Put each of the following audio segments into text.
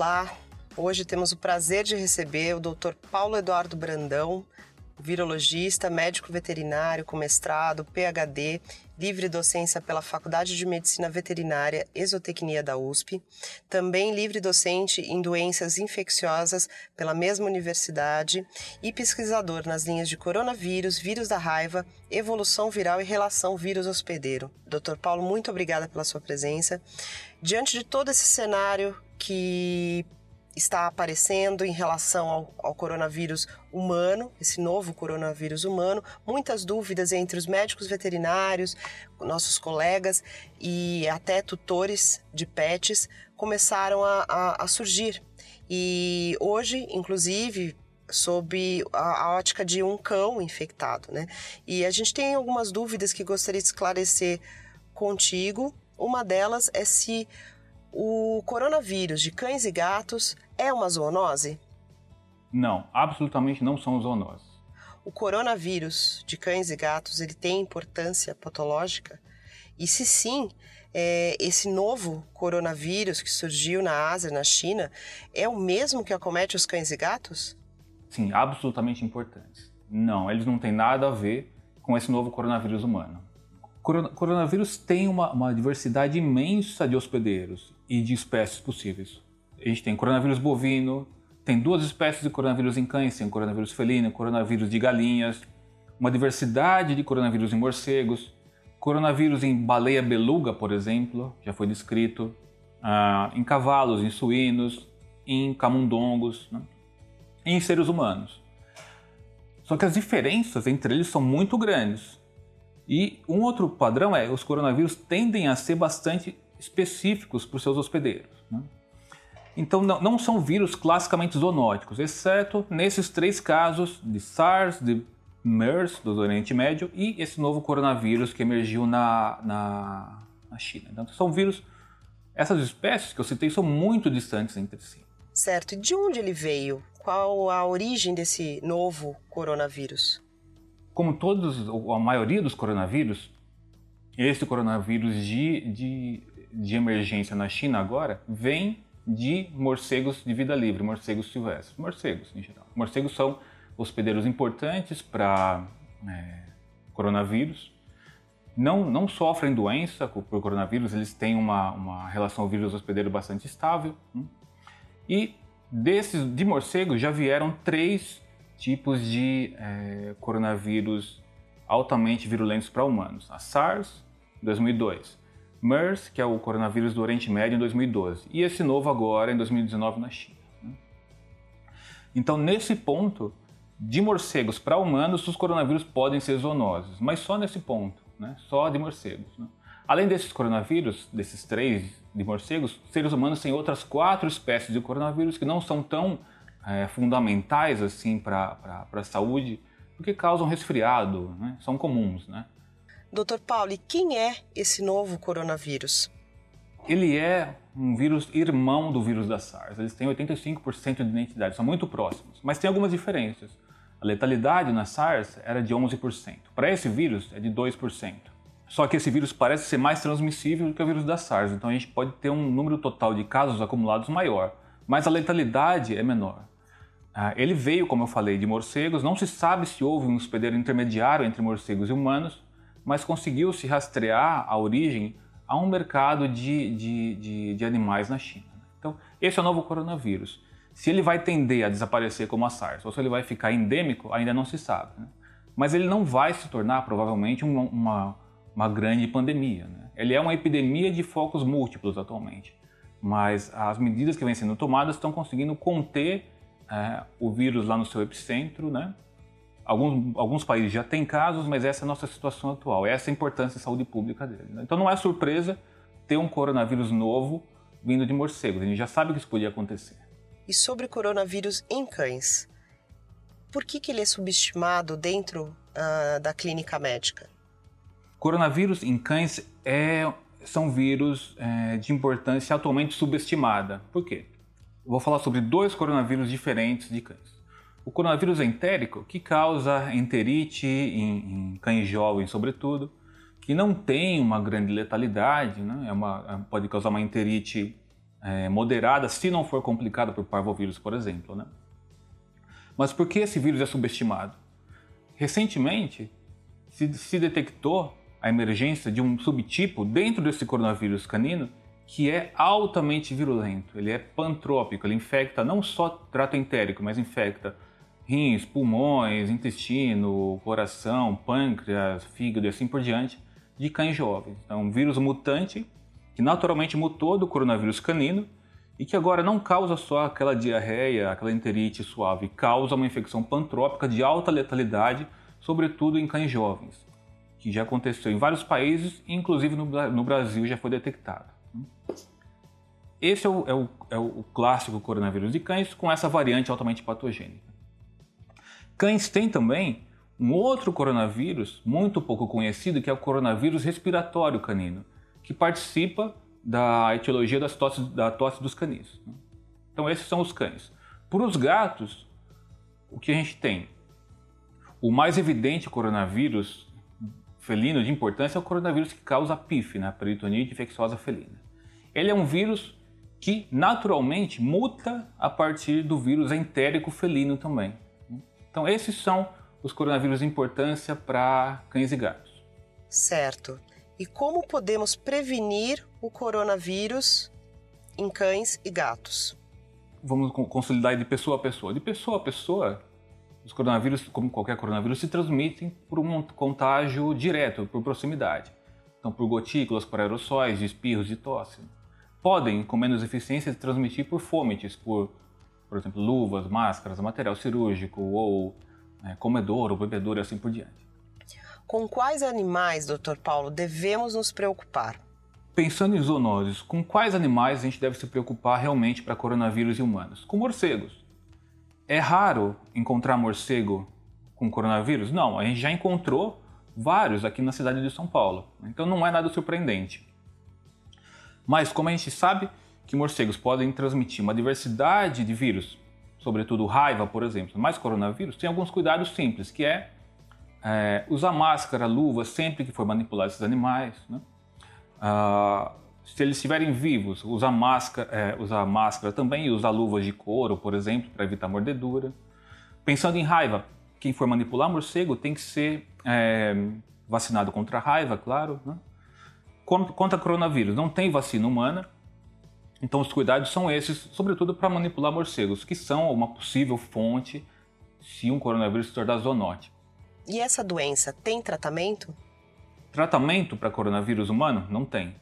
Olá! Hoje temos o prazer de receber o Dr. Paulo Eduardo Brandão, virologista, médico veterinário com mestrado, PhD, livre docência pela Faculdade de Medicina Veterinária Exotecnia da USP, também livre docente em doenças infecciosas pela mesma universidade e pesquisador nas linhas de coronavírus, vírus da raiva, evolução viral e relação vírus hospedeiro. Dr. Paulo, muito obrigada pela sua presença. Diante de todo esse cenário que está aparecendo em relação ao, ao, coronavírus humano, esse novo coronavírus humano, muitas dúvidas entre os médicos veterinários, nossos colegas e até tutores de pets começaram a, a, a surgir. E hoje, inclusive, sob a, a, ótica de um cão infectado, né? E a gente tem algumas dúvidas que gostaria de esclarecer contigo. Uma delas é se o coronavírus de cães e gatos é uma zoonose? Não, absolutamente não são zoonoses. O coronavírus de cães e gatos ele tem importância patológica? E se sim, é, esse novo coronavírus que surgiu na Ásia, na China, é o mesmo que acomete os cães e gatos? Sim, absolutamente importantes. Não, eles não têm nada a ver com esse novo coronavírus humano. O coronavírus tem uma, uma diversidade imensa de hospedeiros e de espécies possíveis. A gente tem coronavírus bovino, tem duas espécies de coronavírus em cães, tem coronavírus felino, coronavírus de galinhas, uma diversidade de coronavírus em morcegos, coronavírus em baleia beluga, por exemplo, já foi descrito, uh, em cavalos, em suínos, em camundongos, né? em seres humanos. Só que as diferenças entre eles são muito grandes. E um outro padrão é os coronavírus tendem a ser bastante específicos para os seus hospedeiros. Né? Então, não, não, são vírus classicamente zoonóticos, exceto nesses três casos de SARS, de MERS, do Oriente Médio, e esse novo coronavírus que emergiu na, na, na China. Então, são vírus. Essas espécies que eu citei são muito distantes entre si. Certo. E de onde ele veio? Qual a origem desse novo coronavírus? Como todos, a maioria dos coronavírus, esse coronavírus de, de de emergência na China agora vem de morcegos de vida livre, morcegos silvestres, morcegos em geral. Morcegos são hospedeiros importantes para é, coronavírus. Não, não sofrem doença por coronavírus, eles têm uma, uma relação vírus-hospedeiro bastante estável. Hein? Hum. E desses de morcegos já vieram três tipos de é, coronavírus altamente virulentos para humanos: a SARS, 2002, MERS, que é o coronavírus do Oriente Médio, em 2012, e esse novo agora, em 2019, na China. Né? Então, nesse ponto, de morcegos para humanos, os coronavírus podem ser zoonoses, mas só nesse ponto, né? só de morcegos. Né? Além desses coronavírus, desses três de morcegos, seres humanos têm outras quatro espécies de coronavírus que não são tão é, fundamentais assim para a saúde, porque causam resfriado, né? são comuns. Né? Paulo, e quem é esse novo coronavírus? Ele é um vírus irmão do vírus da SARS. Eles têm 85% de identidade, são muito próximos, mas tem algumas diferenças. A letalidade na SARS era de 11%. Para esse vírus é de 2%. Só que esse vírus parece ser mais transmissível do que o vírus da SARS, então a gente pode ter um número total de casos acumulados maior, mas a letalidade é menor. Ah, ele veio, como eu falei, de morcegos, não se sabe se houve um hospedeiro intermediário entre morcegos e humanos, mas conseguiu se rastrear a origem a um mercado de, de, de, de animais na China. Então, esse é o novo coronavírus. Se ele vai tender a desaparecer como a SARS ou se ele vai ficar endêmico, ainda não se sabe. Né? Mas ele não vai se tornar, provavelmente, uma, uma, uma grande pandemia. Né? Ele é uma epidemia de focos múltiplos atualmente. Mas as medidas que vêm sendo tomadas estão conseguindo conter é, o vírus lá no seu epicentro, né? Alguns, alguns países já têm casos, mas essa é a nossa situação atual, essa é a importância da saúde pública dele. Né? Então não é surpresa ter um coronavírus novo vindo de morcegos, a gente já sabe que isso podia acontecer. E sobre coronavírus em cães, por que, que ele é subestimado dentro uh, da clínica médica? Coronavírus em cães é, são vírus é, de importância atualmente subestimada. Por quê? vou falar sobre dois coronavírus diferentes de cães. O coronavírus entérico, que causa enterite em, em cães jovens, sobretudo, que não tem uma grande letalidade, né? é uma, é, pode causar uma enterite é, moderada, se não for complicada por parvovírus, por exemplo. Né? Mas por que esse vírus é subestimado? Recentemente, se, se detectou a emergência de um subtipo dentro desse coronavírus canino que é altamente virulento. Ele é pantrópico, ele infecta não só trato entérico, mas infecta rins, pulmões, intestino, coração, pâncreas, fígado e assim por diante de cães jovens. Então, um vírus mutante que naturalmente mutou do coronavírus canino e que agora não causa só aquela diarreia, aquela enterite suave, causa uma infecção pantrópica de alta letalidade, sobretudo em cães jovens, que já aconteceu em vários países, inclusive no Brasil já foi detectado. Esse é o, é, o, é o, clássico coronavírus de cães com essa variante altamente patogênica. Cães têm também um outro coronavírus muito pouco conhecido, que é o coronavírus respiratório canino, que participa da etiologia das tosses, da tosse dos canis. Então, esses são os cães. Para os gatos, o que a gente tem? O mais evidente coronavírus felino de importância é o coronavírus que causa a PIF, né? peritonite infecciosa felina. Ele é um vírus que naturalmente muta a partir do vírus entérico felino também. Então, esses são os coronavírus de importância para cães e gatos. Certo. E como podemos prevenir o coronavírus em cães e gatos? Vamos consolidar de pessoa a pessoa. De pessoa a pessoa, os coronavírus, como qualquer coronavírus, se transmitem por um contágio direto, por proximidade. Então, por gotículas, por aerossóis, espirros e tosse podem, com menos eficiência, transmitir por fomites, por, por exemplo, luvas, máscaras, material cirúrgico ou é, comedouro, bebedouro e assim por diante. Com quais animais, Dr. Paulo, devemos nos preocupar? Pensando em zoonoses, com quais animais a gente deve se preocupar realmente para coronavírus e humanos? Com morcegos. É raro encontrar morcego com coronavírus? Não, a gente já encontrou vários aqui na cidade de São Paulo. Então não é nada surpreendente. Mas como a gente sabe que morcegos podem transmitir uma diversidade de vírus, sobretudo raiva, por exemplo, mais coronavírus, tem alguns cuidados simples, que é, é usar máscara, luva sempre que for manipular esses animais. Né? Ah, se eles estiverem vivos, usar máscara, é, usar máscara também e usar luvas de couro, por exemplo, para evitar mordedura. Pensando em raiva, quem for manipular morcego tem que ser é, vacinado contra a raiva, claro. Né? contra coronavírus. Não tem vacina humana, então os cuidados são esses, sobretudo para manipular morcegos, que são uma possível fonte se um coronavírus se tornar zoonótico. E essa doença tem tratamento? Tratamento para coronavírus humano? Não tem.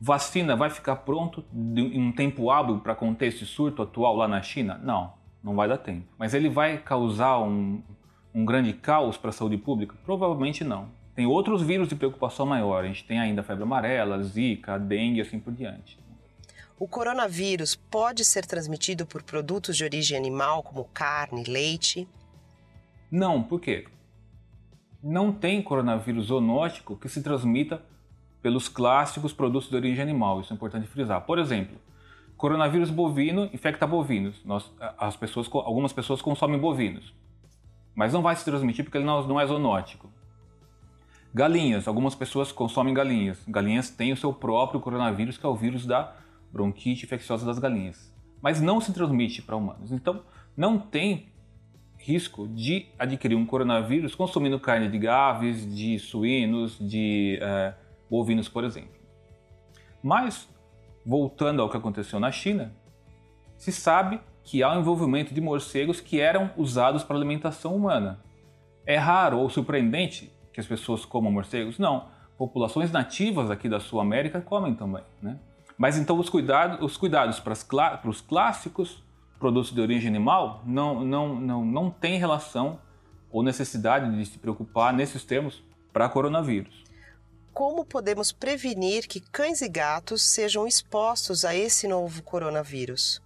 Vacina vai ficar pronto em um tempo hábil para conter esse surto atual lá na China? Não, não vai dar tempo. Mas ele vai causar um, um grande caos para a saúde pública? Provavelmente não. Tem outros vírus de preocupação maior. A gente tem ainda a febre amarela, zika, dengue e assim por diante. O coronavírus pode ser transmitido por produtos de origem animal, como carne, leite? Não, por quê? Não tem coronavírus zoonótico que se transmita pelos clássicos produtos de origem animal. Isso é importante frisar. Por exemplo, coronavírus bovino infecta bovinos. Nós, as pessoas, algumas pessoas consomem bovinos, mas não vai se transmitir porque ele não, não é zoonótico. Galinhas, algumas pessoas consomem galinhas. Galinhas têm o seu próprio coronavírus, que é o vírus da bronquite infecciosa das galinhas, mas não se transmite para humanos. Então, não tem risco de adquirir um coronavírus consumindo carne de aves, de suínos, de é, bovinos, por exemplo. Mas, voltando ao que aconteceu na China, se sabe que há o um envolvimento de morcegos que eram usados para alimentação humana. É raro ou surpreendente que as pessoas comam morcegos? Não. Populações nativas aqui da Sul América comem também, né? Mas então os cuidados, os cuidados para, para os clássicos produtos de origem animal não, não, não, não tem relação ou necessidade de se preocupar nesses termos para coronavírus. Como podemos prevenir que cães e gatos sejam expostos a esse novo coronavírus?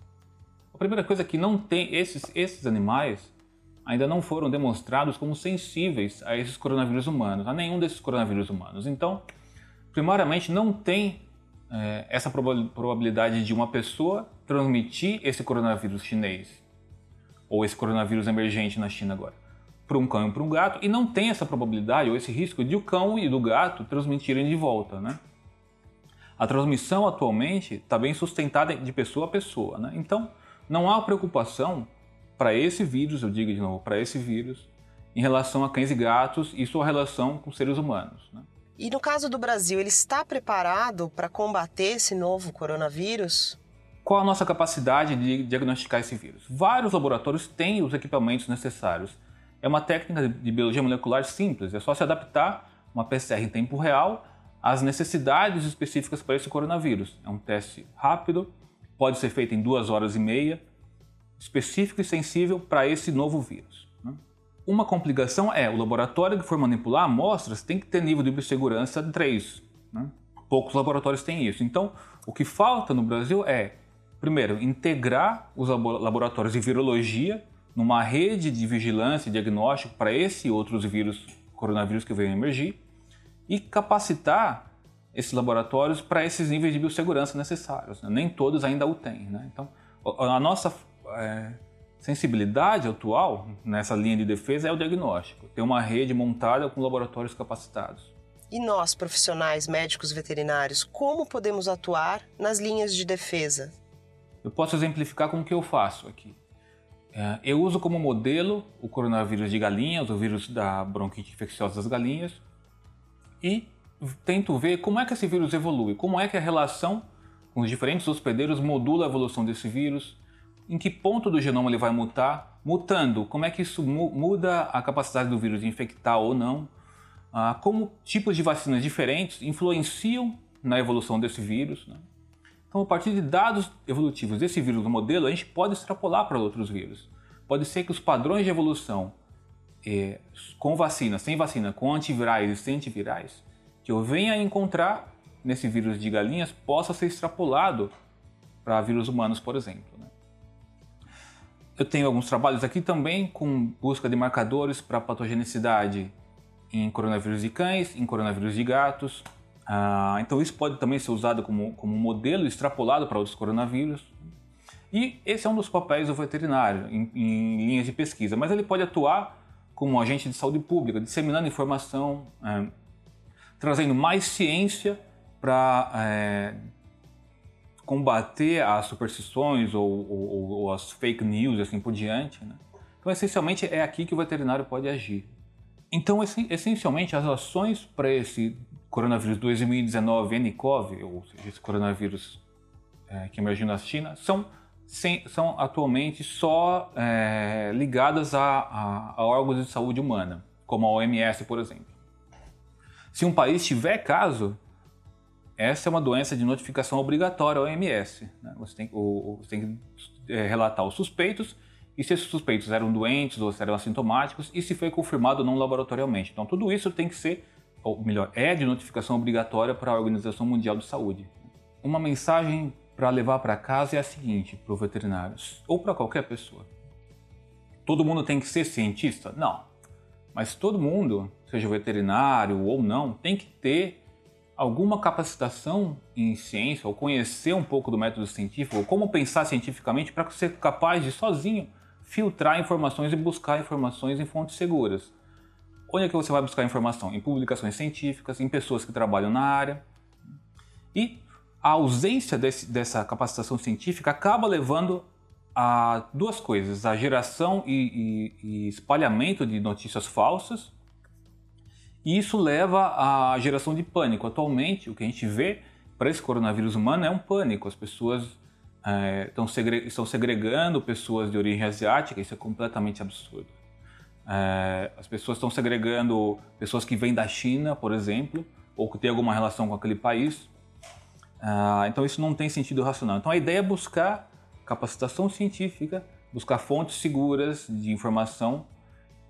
A primeira coisa é que não tem esses, esses animais ainda não foram demonstrados como sensíveis a esses coronavírus humanos, a nenhum desses coronavírus humanos. Então, primariamente, não tem é, essa probabilidade de uma pessoa transmitir esse coronavírus chinês ou esse coronavírus emergente na China agora para um cão e para um gato e não tem essa probabilidade ou esse risco de o cão e do gato transmitirem de volta, né? A transmissão atualmente está bem sustentada de pessoa a pessoa. Né? Então, não há preocupação para esse vírus, eu digo de novo, para esse vírus, em relação a cães e gatos e sua relação com seres humanos. Né? E no caso do Brasil, ele está preparado para combater esse novo coronavírus? Qual a nossa capacidade de diagnosticar esse vírus? Vários laboratórios têm os equipamentos necessários. É uma técnica de biologia molecular simples, é só se adaptar uma PCR em tempo real às necessidades específicas para esse coronavírus. É um teste rápido, pode ser feito em duas horas e meia, específico e sensível para esse novo vírus. Uma complicação é o laboratório que for manipular amostras tem que ter nível de biossegurança 3. Né? Poucos laboratórios têm isso. Então, o que falta no Brasil é, primeiro, integrar os laboratórios de virologia numa rede de vigilância e diagnóstico para esse e outros vírus, coronavírus que venham emergir, e capacitar esses laboratórios para esses níveis de biossegurança necessários. Né? Nem todos ainda o têm. Né? Então, a nossa é, sensibilidade atual nessa linha de defesa é o diagnóstico. Ter uma rede montada com laboratórios capacitados. E nós, profissionais médicos veterinários, como podemos atuar nas linhas de defesa? Eu posso exemplificar com o que eu faço aqui. É, eu uso como modelo o coronavírus de galinhas, o vírus da bronquite infecciosa das galinhas, e tento ver como é que esse vírus evolui, como é que a relação com os diferentes hospedeiros modula a evolução desse vírus, em que ponto do genoma ele vai mutar, mutando, como é que isso muda a capacidade do vírus de infectar ou não, ah, como tipos de vacinas diferentes influenciam na evolução desse vírus. Né? Então, a partir de dados evolutivos desse vírus do modelo, a gente pode extrapolar para outros vírus. Pode ser que os padrões de evolução eh, com vacina, sem vacina, com antivirais e sem antivirais, que eu venha a encontrar nesse vírus de galinhas, possa ser extrapolado para vírus humanos, por exemplo. Eu tenho alguns trabalhos aqui também com busca de marcadores para patogenicidade em coronavírus de cães, em coronavírus de gatos. Ah, então isso pode também ser usado como, como modelo extrapolado para outros coronavírus. E esse é um dos papéis do veterinário em, em linhas de pesquisa, mas ele pode atuar como agente de saúde pública, disseminando informação, é, trazendo mais ciência para é, combater as superstições ou, ou, ou, as fake news assim por diante. Né? Então, essencialmente, é aqui que o veterinário pode agir. Então, essencialmente, as ações para esse coronavírus 2019 nCoV, ou seja, esse coronavírus é, que emergiu na China, são, sem, são atualmente só é, ligadas a, a, a órgãos de saúde humana, como a OMS, por exemplo. Se um país tiver caso, essa é uma doença de notificação obrigatória OMS. Né? Você, tem, você, tem, que é, relatar os suspeitos e se esses suspeitos eram doentes ou se eram assintomáticos e se foi confirmado não laboratorialmente. Então, tudo isso tem que ser, ou melhor, é de notificação obrigatória para a Organização Mundial de Saúde. Uma mensagem para levar para casa é a seguinte para o veterinário, ou para qualquer pessoa. Todo mundo tem que ser cientista? Não. Mas todo mundo, seja veterinário ou não, tem que ter alguma capacitação em ciência ou conhecer um pouco do método científico, ou como pensar cientificamente para ser capaz de sozinho filtrar informações e buscar informações em fontes seguras. Onde é que você vai buscar informação? Em publicações científicas, em pessoas que trabalham na área. E a ausência desse, dessa capacitação científica acaba levando a duas coisas: a geração e, e, e espalhamento de notícias falsas e isso leva à geração de pânico. Atualmente, o que a gente vê para esse coronavírus humano é um pânico. As pessoas é, segre estão segregando pessoas de origem asiática, isso é completamente absurdo. É, as pessoas estão segregando pessoas que vêm da China, por exemplo, ou que têm alguma relação com aquele país. É, então, isso não tem sentido racional. Então, a ideia é buscar capacitação científica, buscar fontes seguras de informação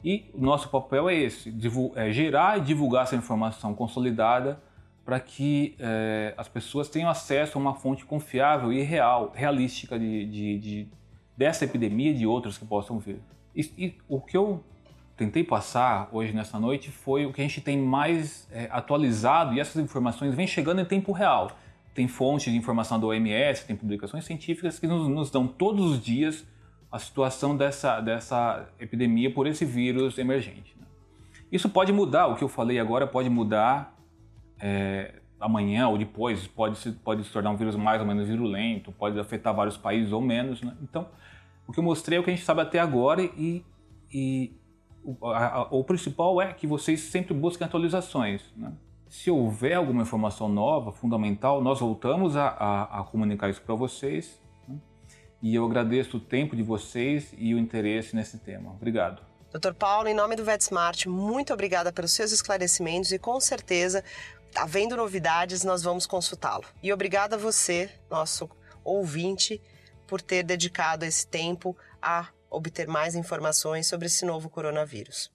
e nosso papel é esse: é gerar e divulgar essa informação consolidada para que é, as pessoas tenham acesso a uma fonte confiável e real, realística de, de, de dessa epidemia e de outras que possam vir. E, e, o que eu tentei passar hoje nessa noite foi o que a gente tem mais é, atualizado e essas informações vêm chegando em tempo real. Tem fontes de informação da OMS, tem publicações científicas que nos, nos dão todos os dias a situação dessa, dessa epidemia por esse vírus emergente. Né? Isso pode mudar, o que eu falei agora pode mudar é, amanhã ou depois pode se, pode se tornar um vírus mais ou menos virulento, pode afetar vários países ou menos. Né? Então, o que eu mostrei é o que a gente sabe até agora e, e o, a, o, principal é que vocês sempre busquem atualizações. Né? Se houver alguma informação nova, fundamental, nós voltamos a, a, a comunicar isso para vocês. E eu agradeço o tempo de vocês e o interesse nesse tema. Obrigado. Doutor Paulo, em nome do VetSmart, muito obrigada pelos seus esclarecimentos e com certeza, havendo novidades, nós vamos consultá-lo. E obrigada a você, nosso ouvinte, por ter dedicado esse tempo a obter mais informações sobre esse novo coronavírus.